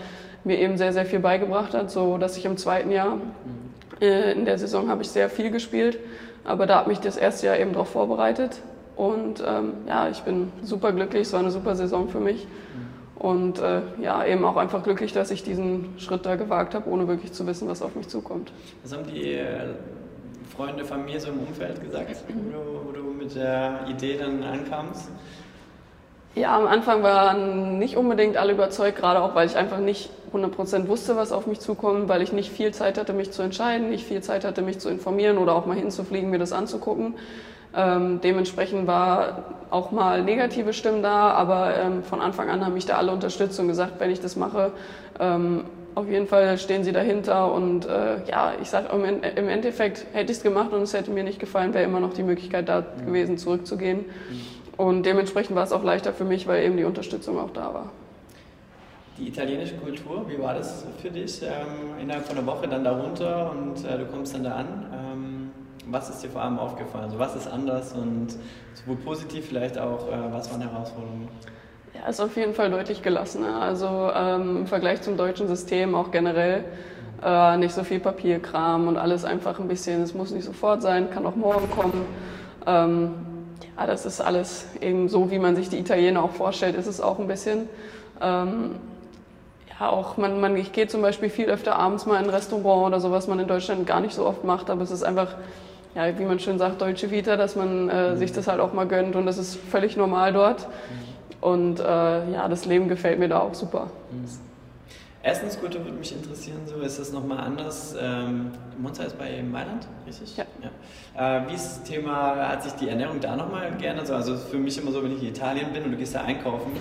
mir eben sehr, sehr viel beigebracht hat, so dass ich im zweiten Jahr äh, in der Saison habe ich sehr viel gespielt, aber da hat mich das erste Jahr eben darauf vorbereitet und ähm, ja, ich bin super glücklich, es war eine super Saison für mich. Und äh, ja, eben auch einfach glücklich, dass ich diesen Schritt da gewagt habe, ohne wirklich zu wissen, was auf mich zukommt. Was haben die äh, Freunde mir so im Umfeld gesagt, wo du, wo du mit der Idee dann ankamst? Ja, am Anfang waren nicht unbedingt alle überzeugt, gerade auch, weil ich einfach nicht 100% wusste, was auf mich zukommt, weil ich nicht viel Zeit hatte, mich zu entscheiden, nicht viel Zeit hatte, mich zu informieren oder auch mal hinzufliegen, mir das anzugucken. Ähm, dementsprechend war auch mal negative Stimmen da, aber ähm, von Anfang an haben mich da alle unterstützt und gesagt, wenn ich das mache, ähm, auf jeden Fall stehen sie dahinter und äh, ja, ich sage im, Endeffekt hätte ich es gemacht und es hätte mir nicht gefallen, wäre immer noch die Möglichkeit da mhm. gewesen, zurückzugehen. Mhm. Und dementsprechend war es auch leichter für mich, weil eben die Unterstützung auch da war. Die italienische Kultur, wie war das für dich? Ähm, innerhalb von einer Woche dann da runter und äh, du kommst dann da an. Ähm was ist dir vor allem aufgefallen? Also was ist anders und sowohl positiv vielleicht auch, äh, was waren Herausforderungen? Ja, ist auf jeden Fall deutlich gelassener. Also ähm, im Vergleich zum deutschen System auch generell äh, nicht so viel Papierkram und alles einfach ein bisschen, es muss nicht sofort sein, kann auch morgen kommen. Ja, das ist alles eben so, wie man sich die Italiener auch vorstellt, ist es auch ein bisschen. Ähm, ja, auch man, man, ich gehe zum Beispiel viel öfter abends mal in ein Restaurant oder so, was man in Deutschland gar nicht so oft macht, aber es ist einfach ja, wie man schön sagt, deutsche Vita, dass man äh, mhm. sich das halt auch mal gönnt und das ist völlig normal dort. Mhm. Und äh, ja, das Leben gefällt mir da auch super. Mhm. Essenskultur würde mich interessieren, so ist das nochmal anders. Ähm, Monza ist bei Mailand, richtig? Ja. ja. Äh, wie ist das Thema, hat sich die Ernährung da nochmal geändert? Also für mich immer so, wenn ich in Italien bin und du gehst da einkaufen,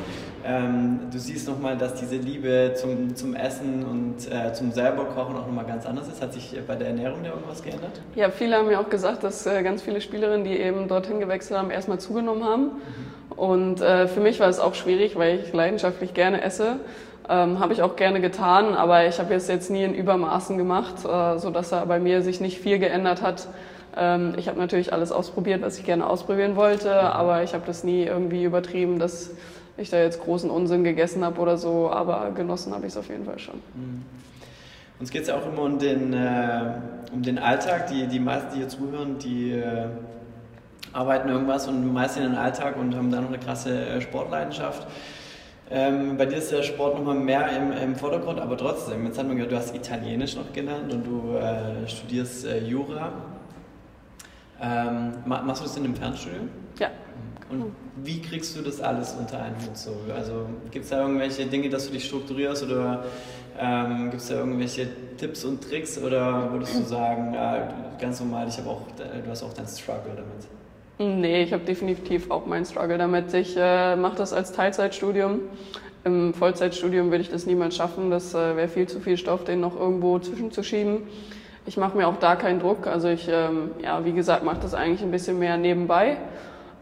ähm, du siehst nochmal, dass diese Liebe zum, zum Essen und äh, zum selber Kochen auch nochmal ganz anders ist. Hat sich bei der Ernährung da irgendwas geändert? Ja, viele haben mir auch gesagt, dass äh, ganz viele Spielerinnen, die eben dorthin gewechselt haben, erstmal zugenommen haben. Mhm. Und äh, für mich war es auch schwierig, weil ich leidenschaftlich gerne esse. Ähm, habe ich auch gerne getan, aber ich habe es jetzt nie in Übermaßen gemacht, äh, sodass da bei mir sich nicht viel geändert hat. Ähm, ich habe natürlich alles ausprobiert, was ich gerne ausprobieren wollte, aber ich habe das nie irgendwie übertrieben, dass ich da jetzt großen Unsinn gegessen habe oder so, aber genossen habe ich es auf jeden Fall schon. Mhm. Uns geht es ja auch immer um den, äh, um den Alltag. Die, die meisten, die hier zuhören, die äh, arbeiten irgendwas und meistern den Alltag und haben dann noch eine krasse äh, Sportleidenschaft. Ähm, bei dir ist der Sport nochmal mehr im, im, Vordergrund, aber trotzdem, jetzt hat man gehört, du hast Italienisch noch gelernt und du äh, studierst äh, Jura. Ähm, machst du das in einem Fernstudium? Ja. Und wie kriegst du das alles unter einen Hut so? Also gibt es da irgendwelche Dinge, dass du dich strukturierst oder ähm, gibt es da irgendwelche Tipps und Tricks oder würdest du sagen, ja, ganz normal, ich auch, du hast auch deinen Struggle damit? Nee, ich habe definitiv auch meinen Struggle damit. Ich äh, mache das als Teilzeitstudium. Im Vollzeitstudium würde ich das niemals schaffen. Das äh, wäre viel zu viel Stoff, den noch irgendwo zwischenzuschieben. Ich mache mir auch da keinen Druck. Also ich, ähm, ja, wie gesagt, mache das eigentlich ein bisschen mehr nebenbei.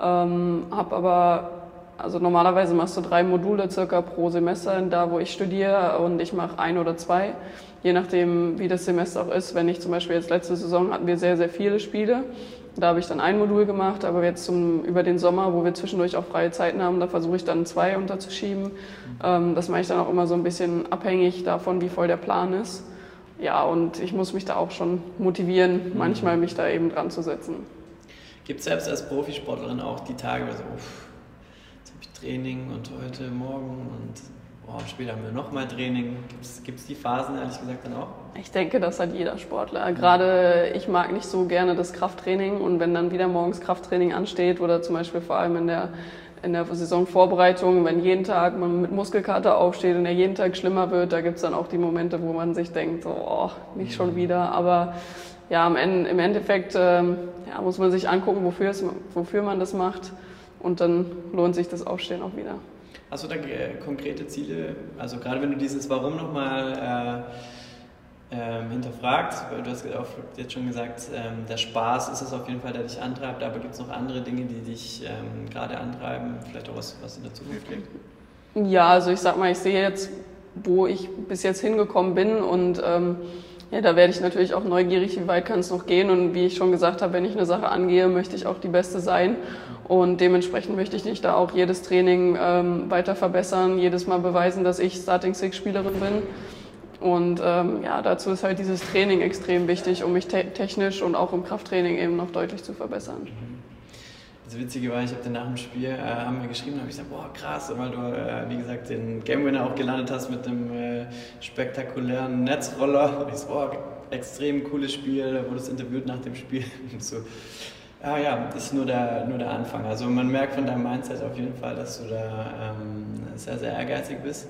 Ähm, habe aber, also normalerweise machst du drei Module circa pro Semester, da wo ich studiere und ich mache ein oder zwei. Je nachdem, wie das Semester auch ist. Wenn ich zum Beispiel jetzt letzte Saison hatten wir sehr, sehr viele Spiele da habe ich dann ein Modul gemacht, aber jetzt zum, über den Sommer, wo wir zwischendurch auch freie Zeiten haben, da versuche ich dann zwei unterzuschieben. Ähm, das mache ich dann auch immer so ein bisschen abhängig davon, wie voll der Plan ist. Ja, und ich muss mich da auch schon motivieren, mhm. manchmal mich da eben dran zu setzen. Gibt es selbst als Profisportlerin auch die Tage, wo so, uff, jetzt habe ich Training und heute Morgen und boah, später haben wir nochmal Training. Gibt es die Phasen ehrlich gesagt dann auch? Ich denke, das hat jeder Sportler. Gerade ich mag nicht so gerne das Krafttraining und wenn dann wieder morgens Krafttraining ansteht oder zum Beispiel vor allem in der, in der Saisonvorbereitung, wenn jeden Tag man mit Muskelkater aufsteht und er jeden Tag schlimmer wird, da gibt es dann auch die Momente, wo man sich denkt, so, oh, nicht schon mhm. wieder. Aber ja, im, Endeffekt ähm, ja, muss man sich angucken, wofür, es, wofür man das macht und dann lohnt sich das Aufstehen auch wieder. Hast du da konkrete Ziele? Also gerade wenn du dieses Warum nochmal äh, äh, hinterfragst, weil du hast jetzt schon gesagt, ähm, der Spaß ist es auf jeden Fall, der dich antreibt, aber gibt es noch andere Dinge, die dich ähm, gerade antreiben, vielleicht auch was, was in der Zukunft liegt? Ja, also ich sag mal, ich sehe jetzt, wo ich bis jetzt hingekommen bin und ähm, ja, da werde ich natürlich auch neugierig, wie weit kann es noch gehen und wie ich schon gesagt habe, wenn ich eine Sache angehe, möchte ich auch die Beste sein und dementsprechend möchte ich nicht da auch jedes Training ähm, weiter verbessern, jedes Mal beweisen, dass ich Starting Six Spielerin bin. Und ähm, ja, dazu ist halt dieses Training extrem wichtig, um mich te technisch und auch im Krafttraining eben noch deutlich zu verbessern. Das Witzige war, ich habe dann nach dem Spiel, äh, haben wir geschrieben, habe ich gesagt, boah krass, weil du, äh, wie gesagt, den Game Winner auch gelandet hast mit dem äh, spektakulären Netzroller. Und ich so, boah, extrem cooles Spiel, da wurdest interviewt nach dem Spiel. Und so, Ah ja, ist nur der, nur der Anfang. Also man merkt von deinem Mindset auf jeden Fall, dass du da ähm, sehr, sehr ehrgeizig bist.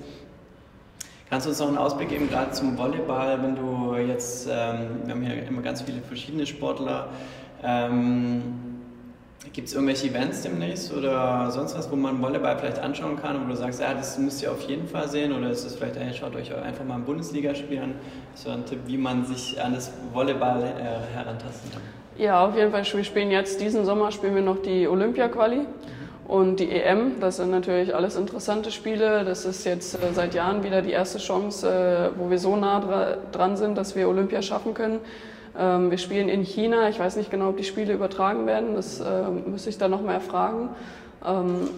Kannst du uns noch einen Ausblick geben, gerade zum Volleyball, wenn du jetzt, ähm, wir haben hier immer ganz viele verschiedene Sportler, ähm, gibt es irgendwelche Events demnächst oder sonst was, wo man Volleyball vielleicht anschauen kann wo du sagst, ja, das müsst ihr auf jeden Fall sehen oder ist es vielleicht, hey, schaut euch einfach mal ein Bundesligaspiel an, so ein Tipp, wie man sich an das Volleyball äh, herantasten kann? Ja, auf jeden Fall. Wir spielen jetzt diesen Sommer spielen wir noch die Olympia-Quali und die EM. Das sind natürlich alles interessante Spiele. Das ist jetzt äh, seit Jahren wieder die erste Chance, äh, wo wir so nah dra dran sind, dass wir Olympia schaffen können. Ähm, wir spielen in China. Ich weiß nicht genau, ob die Spiele übertragen werden. Das äh, müsste ich dann noch mal erfragen. Ähm,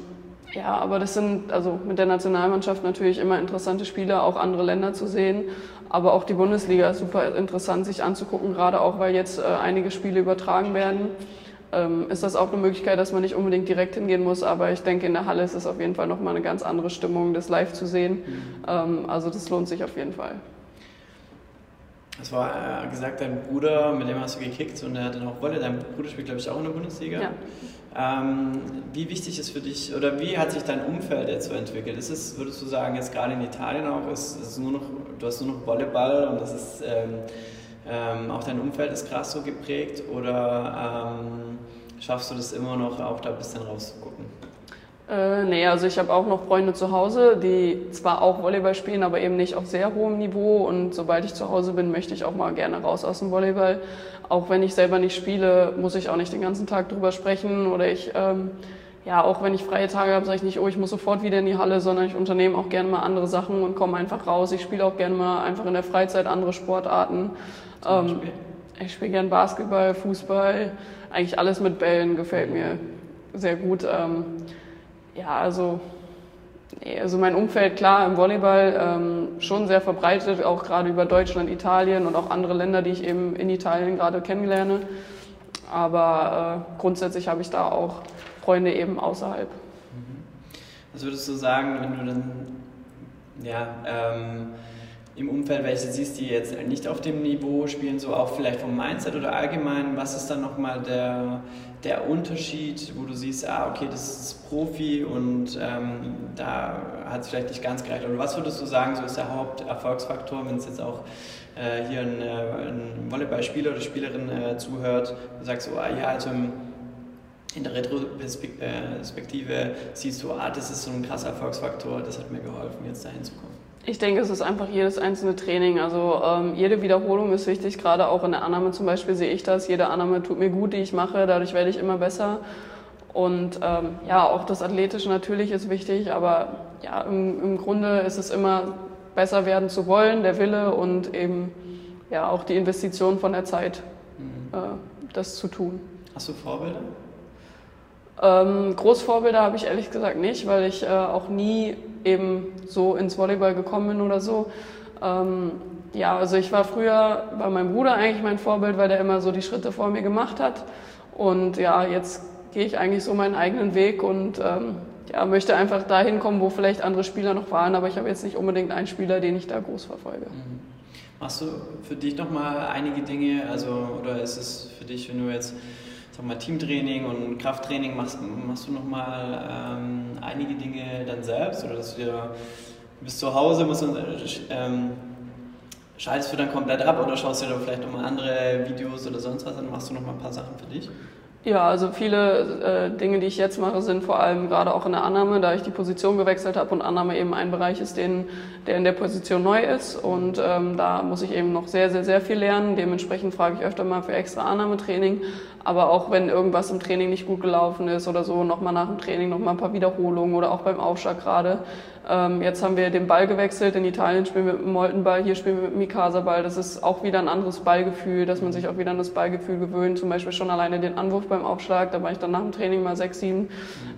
ja, aber das sind also mit der Nationalmannschaft natürlich immer interessante Spiele, auch andere Länder zu sehen. Aber auch die Bundesliga ist super interessant, sich anzugucken, gerade auch, weil jetzt äh, einige Spiele übertragen werden. Ähm, ist das auch eine Möglichkeit, dass man nicht unbedingt direkt hingehen muss, aber ich denke, in der Halle ist es auf jeden Fall nochmal eine ganz andere Stimmung, das live zu sehen. Mhm. Ähm, also das lohnt sich auf jeden Fall. Es war äh, gesagt, dein Bruder, mit dem hast du gekickt und er hatte noch Wolle. Dein Bruder spielt, glaube ich, auch in der Bundesliga. Ja. Ähm, wie wichtig ist für dich oder wie hat sich dein Umfeld jetzt so entwickelt? Ist es, würdest du sagen, jetzt gerade in Italien auch, ist, ist nur noch, du hast nur noch Volleyball und das ist ähm, ähm, auch dein Umfeld ist krass so geprägt oder ähm, schaffst du das immer noch auch da ein bisschen rauszugucken? Äh, nee, also ich habe auch noch Freunde zu Hause, die zwar auch Volleyball spielen, aber eben nicht auf sehr hohem Niveau. Und sobald ich zu Hause bin, möchte ich auch mal gerne raus aus dem Volleyball. Auch wenn ich selber nicht spiele, muss ich auch nicht den ganzen Tag drüber sprechen. Oder ich, ähm, ja, auch wenn ich freie Tage habe, sage ich nicht, oh, ich muss sofort wieder in die Halle, sondern ich unternehme auch gerne mal andere Sachen und komme einfach raus. Ich spiele auch gerne mal einfach in der Freizeit andere Sportarten. Ähm, ich spiele gerne Basketball, Fußball, eigentlich alles mit Bällen gefällt mir sehr gut. Ähm, ja, also, also mein Umfeld, klar, im Volleyball ähm, schon sehr verbreitet, auch gerade über Deutschland, Italien und auch andere Länder, die ich eben in Italien gerade kennenlerne. Aber äh, grundsätzlich habe ich da auch Freunde eben außerhalb. Was würdest du sagen, wenn du dann ja, ähm, im Umfeld welche siehst, die jetzt nicht auf dem Niveau spielen, so auch vielleicht vom Mindset oder allgemein, was ist dann nochmal der, der Unterschied, wo du siehst, ah, okay, das ist Profi und ähm, da hat es vielleicht nicht ganz gereicht. Oder was würdest du sagen, so ist der Haupterfolgsfaktor, wenn es jetzt auch äh, hier ein, äh, ein Volleyballspieler oder Spielerin äh, zuhört, du sagst so, ah, ja, also in der Retroperspektive siehst du, ah, das ist so ein krasser Erfolgsfaktor, das hat mir geholfen, jetzt dahin zu kommen. Ich denke, es ist einfach jedes einzelne Training. Also ähm, jede Wiederholung ist wichtig, gerade auch in der Annahme zum Beispiel sehe ich das. Jede Annahme tut mir gut, die ich mache, dadurch werde ich immer besser. Und ähm, ja, auch das Athletische natürlich ist wichtig, aber ja, im, im Grunde ist es immer besser werden zu wollen, der Wille und eben ja auch die Investition von der Zeit, mhm. äh, das zu tun. Hast du Vorbilder? Ähm, Großvorbilder habe ich ehrlich gesagt nicht, weil ich äh, auch nie eben so ins Volleyball gekommen bin oder so. Ähm, ja, also ich war früher bei meinem Bruder eigentlich mein Vorbild, weil der immer so die Schritte vor mir gemacht hat. Und ja, jetzt gehe ich eigentlich so meinen eigenen Weg und ähm, ja, möchte einfach dahin kommen, wo vielleicht andere Spieler noch waren, aber ich habe jetzt nicht unbedingt einen Spieler, den ich da groß verfolge. Mhm. Machst du für dich nochmal einige Dinge, also oder ist es für dich, wenn du jetzt sag mal, Teamtraining und Krafttraining machst, machst du nochmal ähm, einige Dinge dann selbst oder dass du dir, du bist zu Hause, musst du, ähm, schaltest du dann komplett ab oder schaust du dir vielleicht nochmal andere Videos oder sonst was, dann machst du nochmal ein paar Sachen für dich? Ja, also viele äh, Dinge, die ich jetzt mache, sind vor allem gerade auch in der Annahme, da ich die Position gewechselt habe und Annahme eben ein Bereich ist, den, der in der Position neu ist. Und ähm, da muss ich eben noch sehr, sehr, sehr viel lernen. Dementsprechend frage ich öfter mal für extra Annahmetraining. Aber auch wenn irgendwas im Training nicht gut gelaufen ist oder so, nochmal nach dem Training nochmal ein paar Wiederholungen oder auch beim Aufschlag gerade. Ähm, jetzt haben wir den Ball gewechselt. In Italien spielen wir mit dem Moltenball, hier spielen wir mit dem Mikasa-Ball. Das ist auch wieder ein anderes Ballgefühl, dass man sich auch wieder an das Ballgefühl gewöhnt. Zum Beispiel schon alleine den Anwurf beim Aufschlag. Da war ich dann nach dem Training mal sechs, sieben.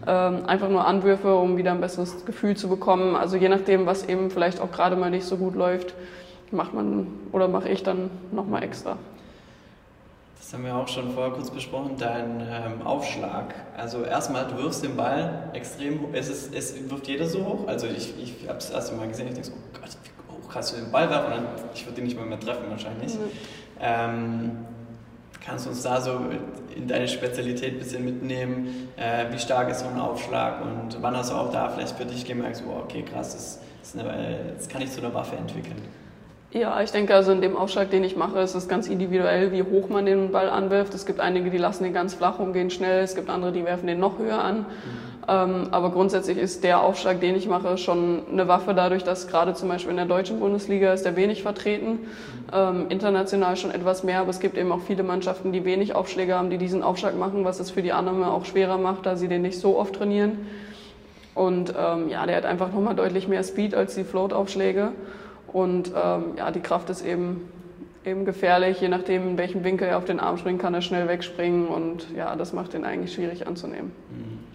Ähm, einfach nur Anwürfe, um wieder ein besseres Gefühl zu bekommen. Also je nachdem, was eben vielleicht auch gerade mal nicht so gut läuft, macht man oder mache ich dann nochmal extra. Das haben wir auch schon vorher kurz besprochen, dein ähm, Aufschlag. Also erstmal, du wirfst den Ball extrem hoch. Es, ist, es wirft jeder so hoch. Also ich, ich habe es das erste Mal gesehen, ich denke so, oh Gott, wie hoch kannst du den Ball werfen? Und dann, ich würde den nicht mal mehr treffen wahrscheinlich. Mhm. Ähm, kannst du uns da so in deine Spezialität ein bisschen mitnehmen? Äh, wie stark ist so ein Aufschlag? Und wann hast du auch da vielleicht für dich gemerkt, so, okay, krass, das, das, eine, das kann ich zu einer Waffe entwickeln? Ja, ich denke also in dem Aufschlag, den ich mache, ist es ganz individuell, wie hoch man den Ball anwirft. Es gibt einige, die lassen den ganz flach und gehen schnell. Es gibt andere, die werfen den noch höher an. Mhm. Ähm, aber grundsätzlich ist der Aufschlag, den ich mache, schon eine Waffe dadurch, dass gerade zum Beispiel in der deutschen Bundesliga ist der wenig vertreten. Ähm, international schon etwas mehr, aber es gibt eben auch viele Mannschaften, die wenig Aufschläge haben, die diesen Aufschlag machen, was es für die Annahme auch schwerer macht, da sie den nicht so oft trainieren. Und ähm, ja, der hat einfach nochmal deutlich mehr Speed als die Float-Aufschläge. Und ähm, ja, die Kraft ist eben, eben gefährlich. Je nachdem, in welchem Winkel er auf den Arm springt, kann er schnell wegspringen. Und ja, das macht ihn eigentlich schwierig anzunehmen. Mhm.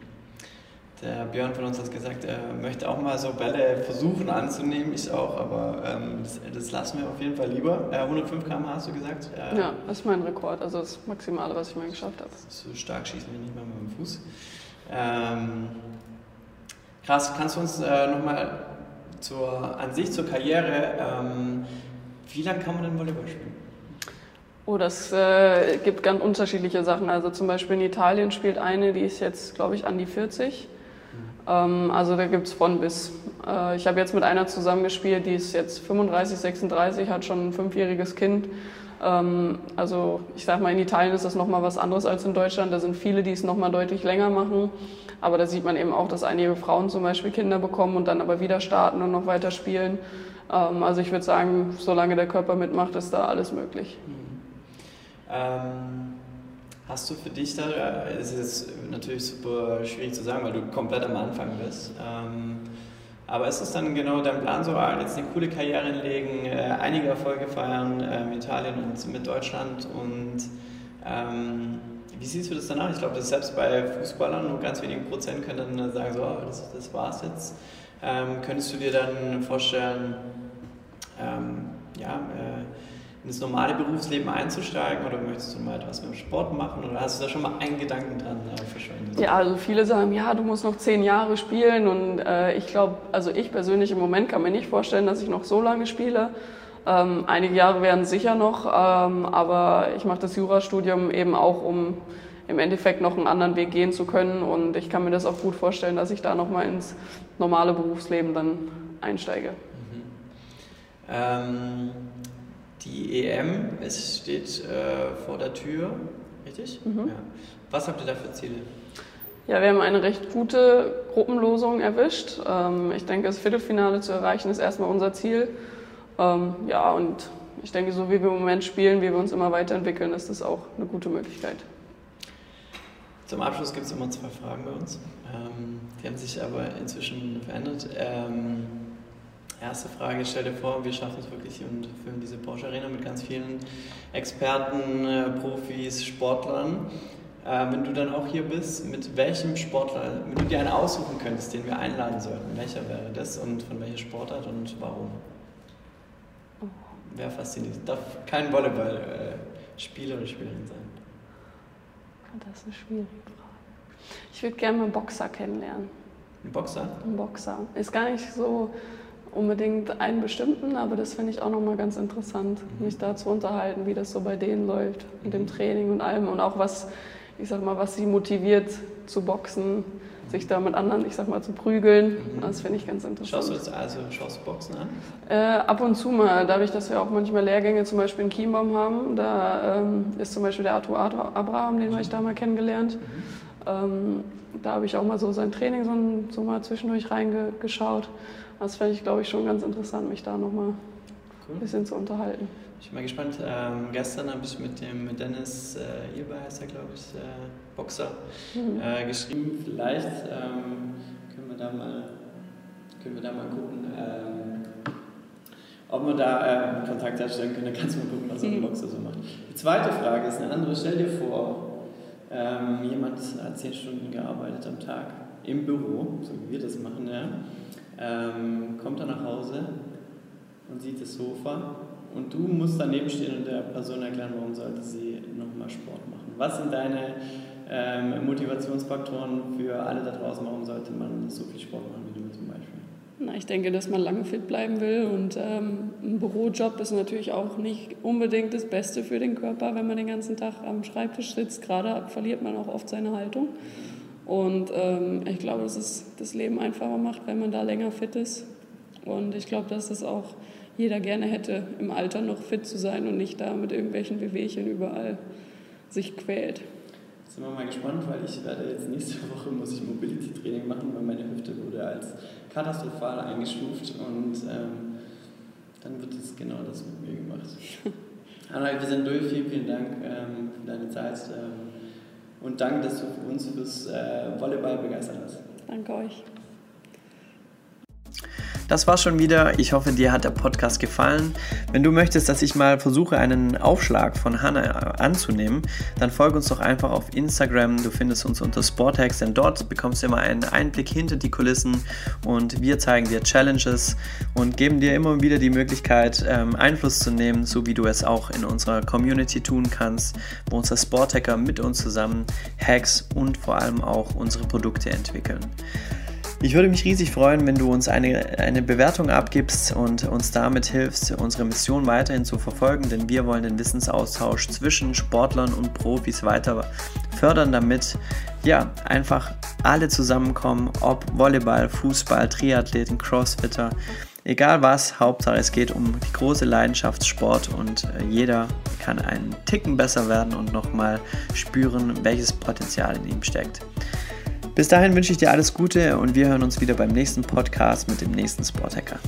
Der Björn von uns hat gesagt, er möchte auch mal so Bälle versuchen anzunehmen. Ich auch, aber ähm, das, das, lassen wir auf jeden Fall lieber. Äh, 105 km hast du gesagt? Äh, ja, das ist mein Rekord. Also das Maximale, was ich mal geschafft habe. So stark schießen wir nicht mal mit dem Fuß. Ähm, krass, kannst du uns äh, nochmal zur, an sich zur Karriere, ähm, wie lange kann man denn Volleyball spielen? Oh, das äh, gibt ganz unterschiedliche Sachen. Also zum Beispiel in Italien spielt eine, die ist jetzt, glaube ich, an die 40. Mhm. Ähm, also da gibt es von bis. Äh, ich habe jetzt mit einer zusammengespielt, die ist jetzt 35, 36, hat schon ein fünfjähriges Kind. Ähm, also ich sage mal, in Italien ist das nochmal was anderes als in Deutschland. Da sind viele, die es nochmal deutlich länger machen. Aber da sieht man eben auch, dass einige Frauen zum Beispiel Kinder bekommen und dann aber wieder starten und noch weiter spielen. Ähm, also ich würde sagen, solange der Körper mitmacht, ist da alles möglich. Mhm. Ähm, hast du für dich da, es ist natürlich super schwierig zu sagen, weil du komplett am Anfang bist. Ähm, aber ist es dann genau dein Plan, so ah, jetzt eine coole Karriere hinlegen, äh, einige Erfolge feiern äh, Italien und mit Deutschland und ähm, wie siehst du das danach? Ich glaube, dass selbst bei Fußballern nur ganz wenige Prozent können dann sagen, so, oh, das, das war's jetzt. Ähm, könntest du dir dann vorstellen, ähm, ja, äh, in das normale Berufsleben einzusteigen oder möchtest du mal etwas mit dem Sport machen oder hast du da schon mal einen Gedanken dran äh, verschwendet? Ja, also viele sagen, ja, du musst noch zehn Jahre spielen und äh, ich glaube, also ich persönlich im Moment kann mir nicht vorstellen, dass ich noch so lange spiele. Ähm, einige Jahre werden sicher noch, ähm, aber ich mache das Jurastudium eben auch, um im Endeffekt noch einen anderen Weg gehen zu können und ich kann mir das auch gut vorstellen, dass ich da nochmal ins normale Berufsleben dann einsteige. Mhm. Ähm die EM, es steht äh, vor der Tür, richtig? Mhm. Ja. Was habt ihr da für Ziele? Ja, wir haben eine recht gute Gruppenlosung erwischt. Ähm, ich denke, das Viertelfinale zu erreichen ist erstmal unser Ziel. Ähm, ja, und ich denke, so wie wir im Moment spielen, wie wir uns immer weiterentwickeln, ist das auch eine gute Möglichkeit. Zum Abschluss gibt es immer zwei Fragen bei uns. Ähm, die haben sich aber inzwischen verändert. Ähm, Erste Frage, stell dir vor, wir schaffen es wirklich und füllen diese Porsche Arena mit ganz vielen Experten, äh, Profis, Sportlern. Äh, wenn du dann auch hier bist, mit welchem Sportler, wenn du dir einen aussuchen könntest, den wir einladen sollten, welcher wäre das und von welcher Sportart und warum? Wer fasziniert? Darf kein Volleyball-Spieler äh, oder Spielerin sein. Das ist eine schwierige Frage. Ich würde gerne mal einen Boxer kennenlernen. Ein Boxer? Ein Boxer. Ist gar nicht so unbedingt einen bestimmten, aber das finde ich auch nochmal ganz interessant, mich da zu unterhalten, wie das so bei denen läuft, mit dem Training und allem und auch was, ich sag mal, was sie motiviert zu boxen, sich da mit anderen, ich sag mal, zu prügeln. Mhm. Das finde ich ganz interessant. Schaust du jetzt also, schaust du Boxen an? Äh, ab und zu mal, dadurch, dass wir auch manchmal Lehrgänge zum Beispiel in Chiembaum haben, da ähm, ist zum Beispiel der Arthur Abraham, den habe ich da mal kennengelernt. Mhm. Ähm, da habe ich auch mal so sein Training so, so mal zwischendurch reingeschaut. Das fände ich, glaube ich, schon ganz interessant, mich da nochmal cool. ein bisschen zu unterhalten. Ich bin mal gespannt. Ähm, gestern habe ich mit dem Dennis äh, Ilber, heißt er, glaube ich, äh, Boxer, mhm. äh, geschrieben. Vielleicht ähm, können, wir da mal, können wir da mal gucken, ähm, ob wir da äh, Kontakt herstellen können. Dann kannst du mal gucken, was so ein mhm. Boxer so macht. Die zweite Frage ist eine andere. Stell dir vor, ähm, jemand hat zehn Stunden gearbeitet am Tag im Büro, so wie wir das machen, ja ähm, kommt er nach Hause und sieht das Sofa und du musst daneben stehen und der Person erklären, warum sollte sie nochmal Sport machen. Was sind deine ähm, Motivationsfaktoren für alle da draußen? Warum sollte man so viel Sport machen wie du zum Beispiel? Na, ich denke, dass man lange fit bleiben will und ähm, ein Bürojob ist natürlich auch nicht unbedingt das Beste für den Körper, wenn man den ganzen Tag am Schreibtisch sitzt. Gerade verliert man auch oft seine Haltung. Und ähm, ich glaube, dass es das Leben einfacher macht, wenn man da länger fit ist. Und ich glaube, dass es auch jeder gerne hätte, im Alter noch fit zu sein und nicht da mit irgendwelchen Wehwehchen überall sich quält. Jetzt sind wir mal gespannt, weil ich werde jetzt nächste Woche muss ich Mobility-Training machen, weil meine Hüfte wurde als katastrophal eingestuft und ähm, dann wird es genau das mit mir gemacht. Anna, wir sind durch. Vielen, vielen Dank ähm, für deine Zeit. Ähm, und danke, dass du uns fürs äh, Volleyball begeistert hast. Danke euch. Das war schon wieder. Ich hoffe, dir hat der Podcast gefallen. Wenn du möchtest, dass ich mal versuche, einen Aufschlag von Hanna anzunehmen, dann folge uns doch einfach auf Instagram. Du findest uns unter Sportex, denn dort bekommst du immer einen Einblick hinter die Kulissen und wir zeigen dir Challenges und geben dir immer wieder die Möglichkeit, ähm, Einfluss zu nehmen, so wie du es auch in unserer Community tun kannst, wo unsere Sporthacker mit uns zusammen Hacks und vor allem auch unsere Produkte entwickeln. Ich würde mich riesig freuen, wenn du uns eine, eine Bewertung abgibst und uns damit hilfst, unsere Mission weiterhin zu verfolgen, denn wir wollen den Wissensaustausch zwischen Sportlern und Profis weiter fördern, damit ja einfach alle zusammenkommen, ob Volleyball, Fußball, Triathleten, Crossfitter, egal was, Hauptsache es geht um die große Leidenschaftssport und äh, jeder kann einen Ticken besser werden und nochmal spüren, welches Potenzial in ihm steckt. Bis dahin wünsche ich dir alles Gute und wir hören uns wieder beim nächsten Podcast mit dem nächsten Sporthacker.